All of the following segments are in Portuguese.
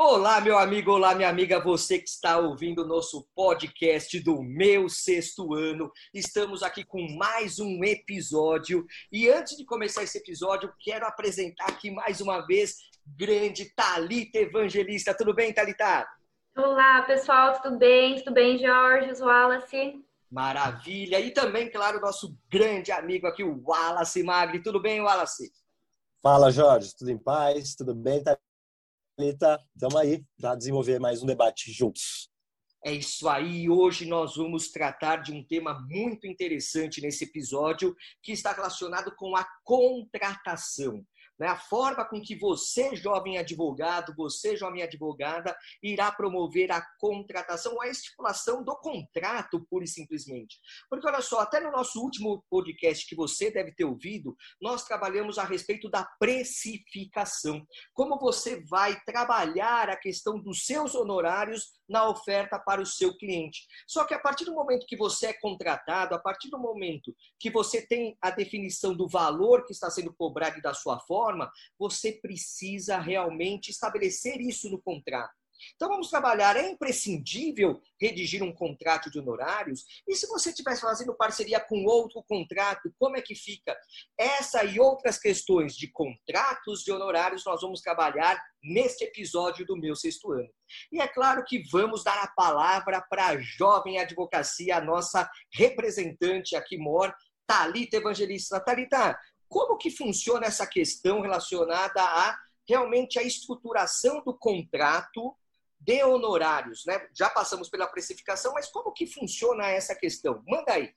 Olá, meu amigo, olá, minha amiga, você que está ouvindo o nosso podcast do meu sexto ano. Estamos aqui com mais um episódio. E antes de começar esse episódio, quero apresentar aqui mais uma vez grande Talita Evangelista. Tudo bem, Talita? Olá, pessoal, tudo bem? Tudo bem, Jorge, Wallace? Maravilha. E também, claro, nosso grande amigo aqui, o Wallace Magri. Tudo bem, Wallace? Fala, Jorge. Tudo em paz? Tudo bem, Talita? Thalita, estamos aí para desenvolver mais um debate juntos. É isso aí. Hoje nós vamos tratar de um tema muito interessante nesse episódio que está relacionado com a contratação né? a forma com que você, jovem advogado, você, jovem advogada, irá promover a contratação, a estipulação do contrato, pura e simplesmente. Porque, olha só, até no nosso último podcast que você deve ter ouvido, nós trabalhamos a respeito da precificação. Como você vai trabalhar a questão dos seus honorários na oferta para o seu cliente. Só que a partir do momento que você é contratado, a partir do momento que você tem a definição do valor que está sendo cobrado da sua forma, você precisa realmente estabelecer isso no contrato. Então vamos trabalhar. É imprescindível redigir um contrato de honorários? E se você estivesse fazendo parceria com outro contrato, como é que fica? Essa e outras questões de contratos de honorários nós vamos trabalhar neste episódio do meu sexto ano. E é claro que vamos dar a palavra para a jovem advocacia, a nossa representante aqui, Mor, Talita Evangelista. Talita, como que funciona essa questão relacionada a realmente a estruturação do contrato de honorários, né? Já passamos pela precificação, mas como que funciona essa questão? Manda aí.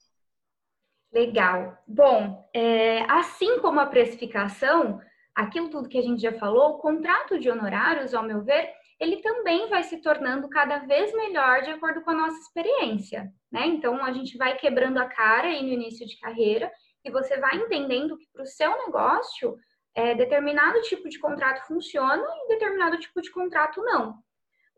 Legal. Bom, é, assim como a precificação, aquilo tudo que a gente já falou, o contrato de honorários, ao meu ver, ele também vai se tornando cada vez melhor de acordo com a nossa experiência, né? Então, a gente vai quebrando a cara aí no início de carreira e você vai entendendo que para o seu negócio, é, determinado tipo de contrato funciona e determinado tipo de contrato não.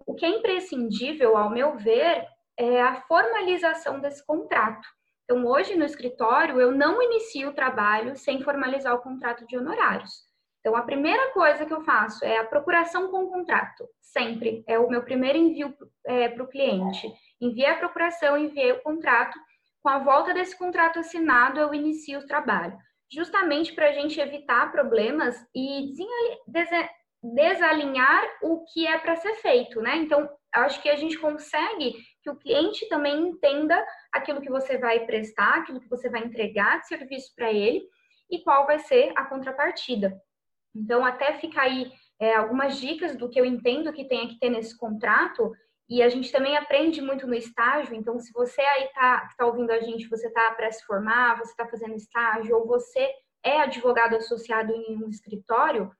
O que é imprescindível, ao meu ver, é a formalização desse contrato. Então, hoje no escritório, eu não inicio o trabalho sem formalizar o contrato de honorários. Então, a primeira coisa que eu faço é a procuração com o contrato. Sempre. É o meu primeiro envio é, para o cliente. Enviei a procuração, enviei o contrato. Com a volta desse contrato assinado, eu inicio o trabalho. Justamente para a gente evitar problemas e desalinhar o que é para ser feito, né? Então, acho que a gente consegue que o cliente também entenda aquilo que você vai prestar, aquilo que você vai entregar de serviço para ele e qual vai ser a contrapartida. Então, até fica aí é, algumas dicas do que eu entendo que tenha que ter nesse contrato, e a gente também aprende muito no estágio. Então, se você aí está tá ouvindo a gente, você está para se formar, você está fazendo estágio, ou você é advogado associado em um escritório,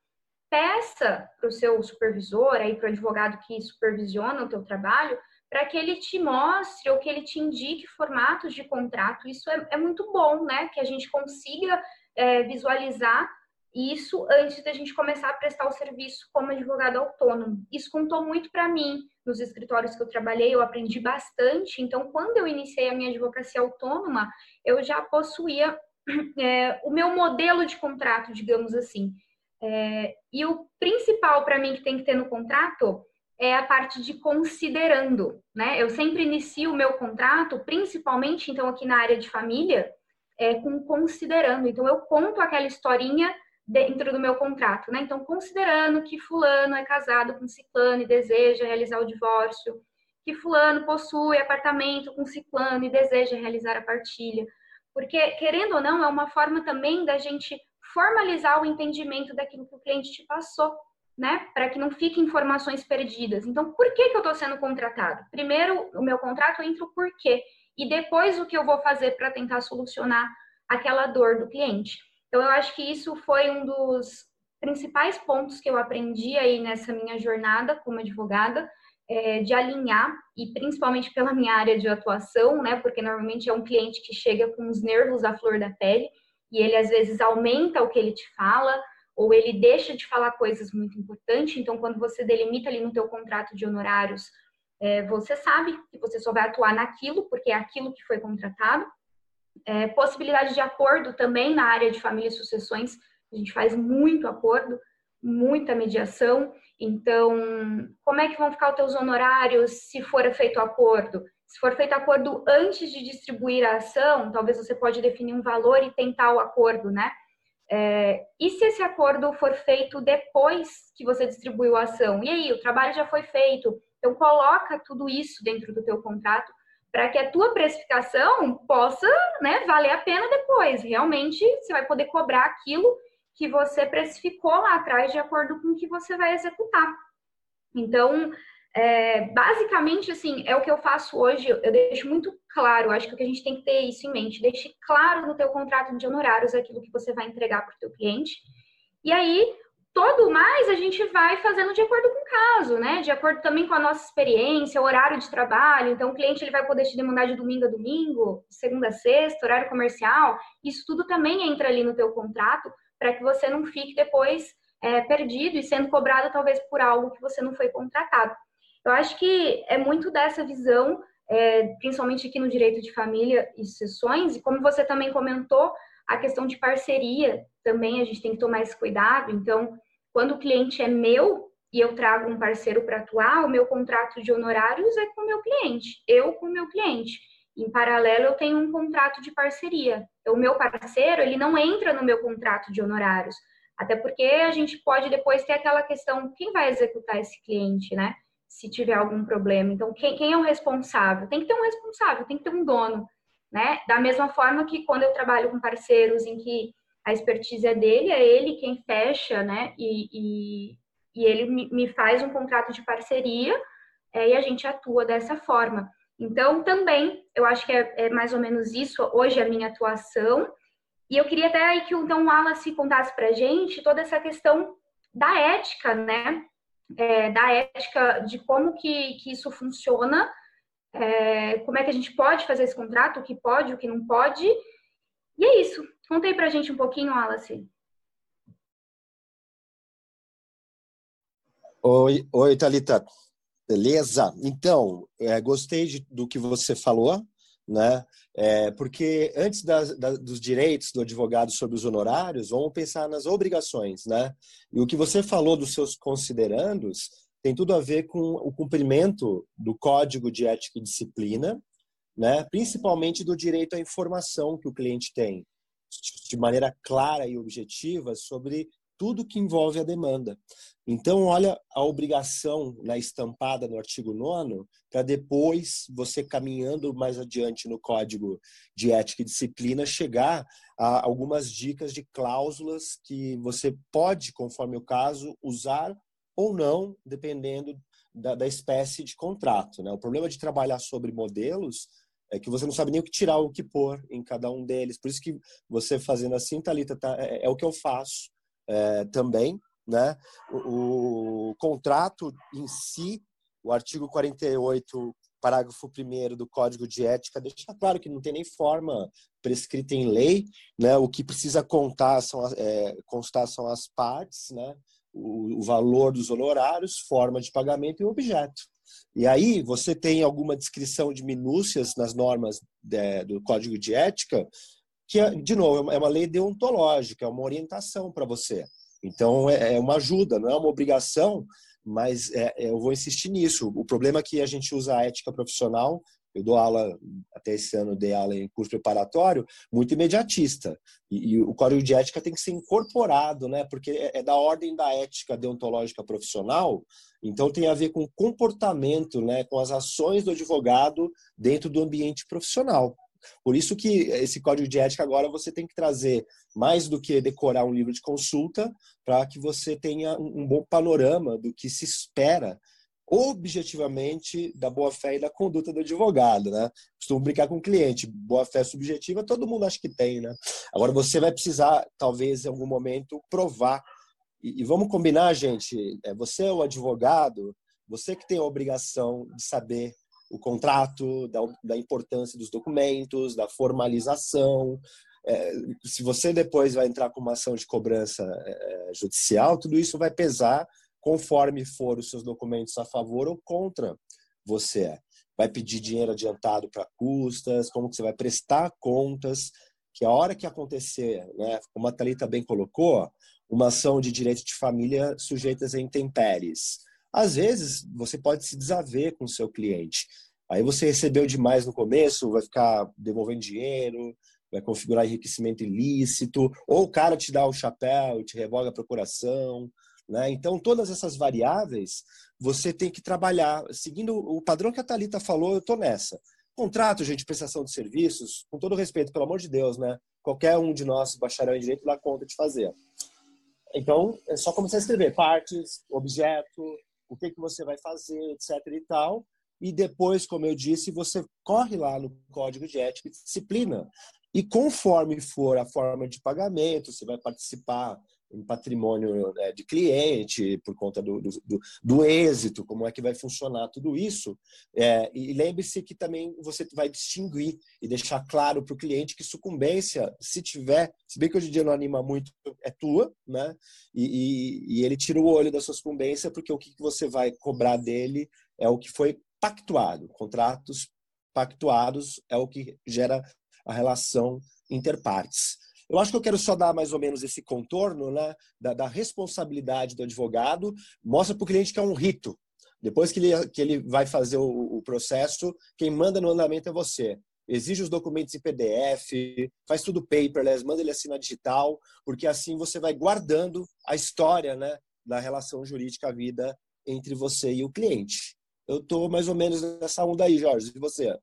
peça para o seu supervisor, aí para o advogado que supervisiona o teu trabalho, para que ele te mostre ou que ele te indique formatos de contrato. Isso é, é muito bom, né? Que a gente consiga é, visualizar isso antes da gente começar a prestar o serviço como advogado autônomo. Isso contou muito para mim nos escritórios que eu trabalhei, eu aprendi bastante. Então, quando eu iniciei a minha advocacia autônoma, eu já possuía é, o meu modelo de contrato, digamos assim. É, e o principal para mim que tem que ter no contrato é a parte de considerando, né? Eu sempre inicio o meu contrato, principalmente então aqui na área de família, é, com considerando. Então eu conto aquela historinha dentro do meu contrato, né? Então considerando que fulano é casado com ciclano e deseja realizar o divórcio, que fulano possui apartamento com ciclano e deseja realizar a partilha, porque querendo ou não é uma forma também da gente formalizar o entendimento daquilo que o cliente te passou, né? Para que não fiquem informações perdidas. Então, por que, que eu estou sendo contratado? Primeiro, o meu contrato entra o porquê. E depois, o que eu vou fazer para tentar solucionar aquela dor do cliente. Então, eu acho que isso foi um dos principais pontos que eu aprendi aí nessa minha jornada como advogada, é, de alinhar, e principalmente pela minha área de atuação, né? Porque normalmente é um cliente que chega com os nervos à flor da pele e ele às vezes aumenta o que ele te fala ou ele deixa de falar coisas muito importantes. Então, quando você delimita ali no teu contrato de honorários, é, você sabe que você só vai atuar naquilo, porque é aquilo que foi contratado. É, possibilidade de acordo também na área de família e sucessões, a gente faz muito acordo. muita mediação. Então, como é que vão ficar os teus honorários se for feito acordo? Se for feito acordo antes de distribuir a ação, talvez você pode definir um valor e tentar o acordo, né? É, e se esse acordo for feito depois que você distribuiu a ação? E aí, o trabalho já foi feito. Então, coloca tudo isso dentro do teu contrato para que a tua precificação possa né, valer a pena depois. Realmente, você vai poder cobrar aquilo que você precificou lá atrás de acordo com o que você vai executar. Então, é, basicamente, assim, é o que eu faço hoje. Eu deixo muito claro, acho que o que a gente tem que ter isso em mente. Deixe claro no teu contrato de honorários aquilo que você vai entregar para o teu cliente. E aí, todo mais a gente vai fazendo de acordo com o caso, né? De acordo também com a nossa experiência, horário de trabalho. Então, o cliente ele vai poder te demandar de domingo a domingo, segunda a sexta, horário comercial. Isso tudo também entra ali no teu contrato para que você não fique depois é, perdido e sendo cobrado talvez por algo que você não foi contratado. Eu acho que é muito dessa visão, é, principalmente aqui no direito de família e sucessões, e como você também comentou, a questão de parceria também a gente tem que tomar esse cuidado. Então, quando o cliente é meu e eu trago um parceiro para atuar, o meu contrato de honorários é com o meu cliente, eu com o meu cliente. Em paralelo, eu tenho um contrato de parceria. O meu parceiro, ele não entra no meu contrato de honorários. Até porque a gente pode depois ter aquela questão, quem vai executar esse cliente, né? Se tiver algum problema. Então, quem, quem é o responsável? Tem que ter um responsável, tem que ter um dono, né? Da mesma forma que quando eu trabalho com parceiros em que a expertise é dele, é ele quem fecha, né? E, e, e ele me faz um contrato de parceria é, e a gente atua dessa forma. Então, também, eu acho que é, é mais ou menos isso hoje a minha atuação. E eu queria até que então, o Wallace contasse para gente toda essa questão da ética, né? É, da ética de como que, que isso funciona, é, como é que a gente pode fazer esse contrato, o que pode, o que não pode. E é isso. Conta aí pra gente um pouquinho, Wallace. Oi, oi, Thalita. Beleza? Então, é, gostei de, do que você falou, né? É, porque antes da, da, dos direitos do advogado sobre os honorários, vamos pensar nas obrigações, né? E o que você falou dos seus considerandos tem tudo a ver com o cumprimento do Código de Ética e Disciplina, né? Principalmente do direito à informação que o cliente tem, de maneira clara e objetiva sobre tudo que envolve a demanda. Então, olha a obrigação na estampada no artigo 9 para depois você caminhando mais adiante no código de ética e disciplina chegar a algumas dicas de cláusulas que você pode, conforme o caso, usar ou não, dependendo da, da espécie de contrato. Né? O problema de trabalhar sobre modelos é que você não sabe nem o que tirar, o que pôr em cada um deles. Por isso que você fazendo assim, Thalita, tá, é, é o que eu faço é, também, né? O, o, contrato em si, o artigo 48, parágrafo 1 do Código de Ética, deixa claro que não tem nem forma prescrita em lei, né? O que precisa contar são, é, constar são as partes, né? O, o valor dos honorários, forma de pagamento e objeto. E aí você tem alguma descrição de minúcias nas normas de, do Código de Ética que, é, de novo, é uma lei deontológica, é uma orientação para você. Então, é, é uma ajuda, não é uma obrigação, mas é, é, eu vou insistir nisso. O problema é que a gente usa a ética profissional, eu dou aula, até esse ano dei aula em curso preparatório, muito imediatista. E, e o código de ética tem que ser incorporado, né? porque é, é da ordem da ética deontológica profissional, então tem a ver com comportamento, né? com as ações do advogado dentro do ambiente profissional. Por isso que esse código de ética agora você tem que trazer mais do que decorar um livro de consulta para que você tenha um bom panorama do que se espera objetivamente da boa-fé e da conduta do advogado, né? Costumo brincar com o cliente, boa-fé subjetiva todo mundo acha que tem, né? Agora você vai precisar, talvez, em algum momento, provar. E, e vamos combinar, gente, é, você é o advogado, você que tem a obrigação de saber o contrato, da, da importância dos documentos, da formalização. É, se você depois vai entrar com uma ação de cobrança é, judicial, tudo isso vai pesar conforme for os seus documentos a favor ou contra você. Vai pedir dinheiro adiantado para custas, como que você vai prestar contas, que a hora que acontecer, né, como a Thalita bem colocou, uma ação de direito de família sujeitas a intempéries. Às vezes, você pode se desaver com o seu cliente. Aí você recebeu demais no começo, vai ficar devolvendo dinheiro, vai configurar enriquecimento ilícito, ou o cara te dá o chapéu te revoga a procuração. Né? Então, todas essas variáveis você tem que trabalhar. Seguindo o padrão que a Thalita falou, eu estou nessa. Contrato, gente, prestação de serviços, com todo respeito, pelo amor de Deus, né? Qualquer um de nós, bacharel em direito, dá conta de fazer. Então, é só começar a escrever partes, objeto, o que, que você vai fazer, etc e tal. E depois, como eu disse, você corre lá no código de ética e disciplina. E conforme for a forma de pagamento, você vai participar em patrimônio né, de cliente, por conta do, do, do, êxito, como é que vai funcionar tudo isso. É, e lembre-se que também você vai distinguir e deixar claro para o cliente que sucumbência, se tiver, se bem que hoje em dia não anima muito, é tua, né? E, e, e ele tira o olho da sua sucumbência, porque o que você vai cobrar dele é o que foi pactuado. Contratos pactuados é o que gera a relação interpartes. Eu acho que eu quero só dar mais ou menos esse contorno né, da, da responsabilidade do advogado. Mostra para o cliente que é um rito. Depois que ele, que ele vai fazer o, o processo, quem manda no andamento é você exige os documentos em PDF, faz tudo paperless, manda ele assinar digital, porque assim você vai guardando a história né, da relação jurídica, a vida entre você e o cliente. Eu estou mais ou menos nessa onda aí, Jorge. E você?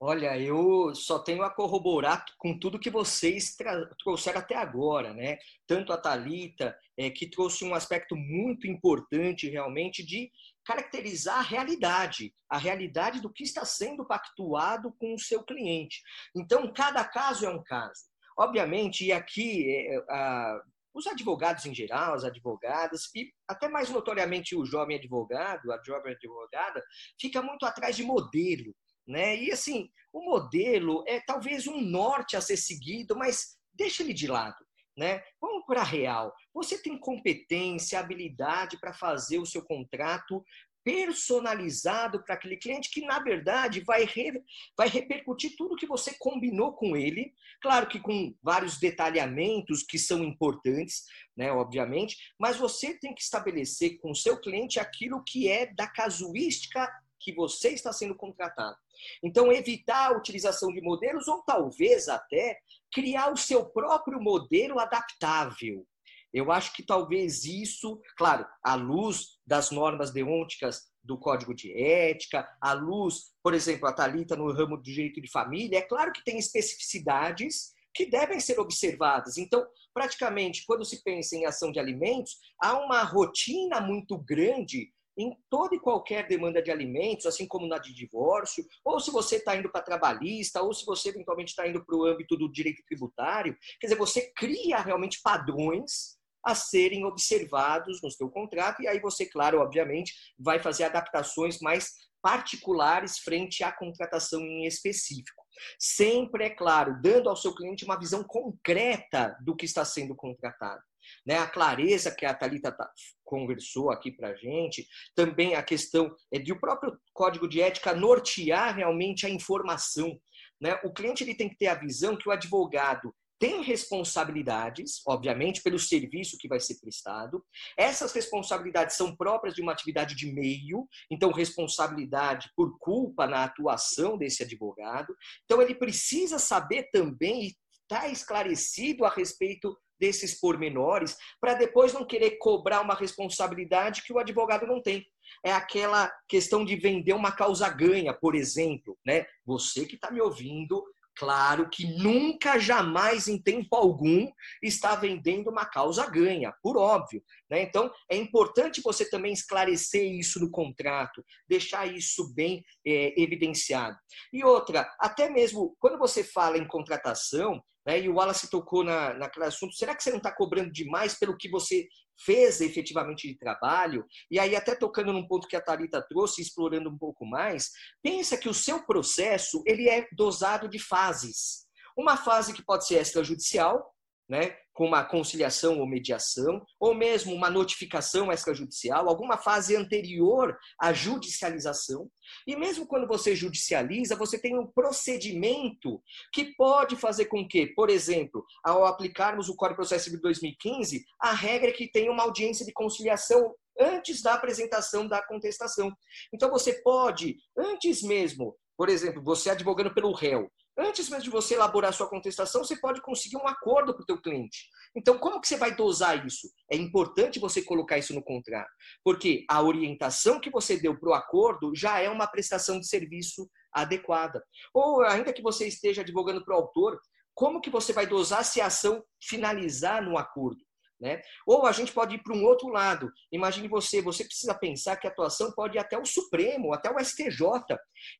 Olha, eu só tenho a corroborar com tudo que vocês trouxeram até agora, né? Tanto a Talita, é, que trouxe um aspecto muito importante realmente de caracterizar a realidade, a realidade do que está sendo pactuado com o seu cliente. Então, cada caso é um caso. Obviamente, e aqui é, a, os advogados em geral, as advogadas, e até mais notoriamente o jovem advogado, a jovem advogada, fica muito atrás de modelo né? E assim, o modelo é talvez um norte a ser seguido, mas deixa ele de lado. Né? Vamos para a real. Você tem competência, habilidade para fazer o seu contrato personalizado para aquele cliente que, na verdade, vai, re, vai repercutir tudo que você combinou com ele. Claro que com vários detalhamentos que são importantes, né, obviamente, mas você tem que estabelecer com o seu cliente aquilo que é da casuística que você está sendo contratado. Então, evitar a utilização de modelos ou talvez até criar o seu próprio modelo adaptável. Eu acho que talvez isso, claro, à luz das normas deonticas do Código de Ética, à luz, por exemplo, a Talita no ramo do direito de família, é claro que tem especificidades que devem ser observadas. Então, praticamente, quando se pensa em ação de alimentos, há uma rotina muito grande em toda e qualquer demanda de alimentos, assim como na de divórcio, ou se você está indo para trabalhista, ou se você eventualmente está indo para o âmbito do direito tributário. Quer dizer, você cria realmente padrões a serem observados no seu contrato, e aí você, claro, obviamente, vai fazer adaptações mais particulares frente à contratação em específico. Sempre, é claro, dando ao seu cliente uma visão concreta do que está sendo contratado né? a clareza que a Thalita tá, conversou aqui para gente, também a questão é de o próprio código de ética nortear realmente a informação. Né? O cliente ele tem que ter a visão que o advogado tem responsabilidades, obviamente, pelo serviço que vai ser prestado. Essas responsabilidades são próprias de uma atividade de meio, então, responsabilidade por culpa na atuação desse advogado. Então, ele precisa saber também e estar tá esclarecido a respeito desses pormenores, para depois não querer cobrar uma responsabilidade que o advogado não tem. É aquela questão de vender uma causa ganha, por exemplo. Né? Você que está me ouvindo, claro que nunca, jamais, em tempo algum, está vendendo uma causa ganha, por óbvio. Né? Então, é importante você também esclarecer isso no contrato, deixar isso bem é, evidenciado. E outra, até mesmo quando você fala em contratação, né? E o Wallace tocou na, naquele assunto, será que você não está cobrando demais pelo que você fez efetivamente de trabalho? E aí, até tocando num ponto que a Thalita trouxe, explorando um pouco mais, pensa que o seu processo ele é dosado de fases. Uma fase que pode ser extrajudicial, né? Com uma conciliação ou mediação, ou mesmo uma notificação extrajudicial, alguma fase anterior à judicialização. E mesmo quando você judicializa, você tem um procedimento que pode fazer com que, por exemplo, ao aplicarmos o Código de Processo Civil 2015, a regra é que tenha uma audiência de conciliação antes da apresentação da contestação. Então você pode, antes mesmo, por exemplo, você advogando pelo réu, Antes mesmo de você elaborar sua contestação, você pode conseguir um acordo para o teu cliente. Então, como que você vai dosar isso? É importante você colocar isso no contrato, porque a orientação que você deu para o acordo já é uma prestação de serviço adequada. Ou ainda que você esteja advogando para o autor, como que você vai dosar se a ação finalizar no acordo? Né? Ou a gente pode ir para um outro lado. Imagine você, você precisa pensar que a atuação pode ir até o Supremo, até o STJ.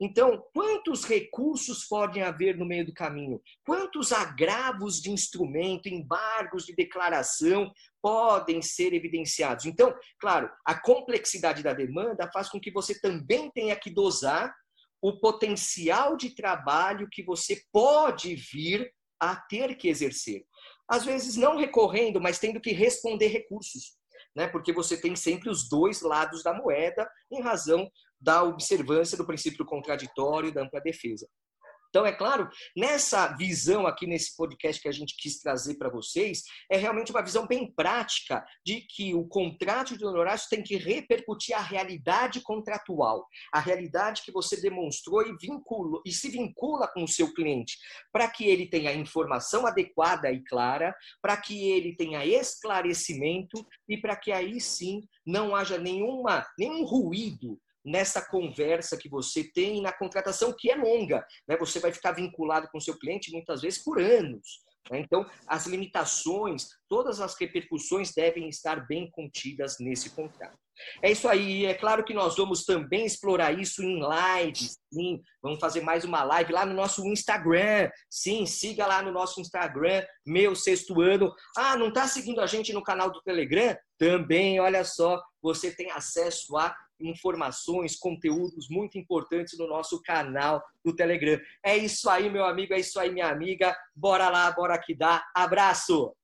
Então, quantos recursos podem haver no meio do caminho? Quantos agravos de instrumento, embargos de declaração podem ser evidenciados? Então, claro, a complexidade da demanda faz com que você também tenha que dosar o potencial de trabalho que você pode vir a ter que exercer às vezes não recorrendo, mas tendo que responder recursos, né? Porque você tem sempre os dois lados da moeda em razão da observância do princípio contraditório da ampla defesa. Então, é claro, nessa visão aqui nesse podcast que a gente quis trazer para vocês, é realmente uma visão bem prática de que o contrato de honorários tem que repercutir a realidade contratual, a realidade que você demonstrou e, vincula, e se vincula com o seu cliente, para que ele tenha informação adequada e clara, para que ele tenha esclarecimento e para que aí sim não haja nenhuma, nenhum ruído nessa conversa que você tem na contratação, que é longa. Né? Você vai ficar vinculado com o seu cliente muitas vezes por anos. Né? Então, as limitações, todas as repercussões devem estar bem contidas nesse contrato. É isso aí. É claro que nós vamos também explorar isso em lives. Sim, vamos fazer mais uma live lá no nosso Instagram. Sim, siga lá no nosso Instagram, meu sexto ano. Ah, não está seguindo a gente no canal do Telegram? Também, olha só, você tem acesso a informações, conteúdos muito importantes no nosso canal do Telegram. É isso aí, meu amigo, é isso aí, minha amiga. Bora lá, bora que dá. Abraço!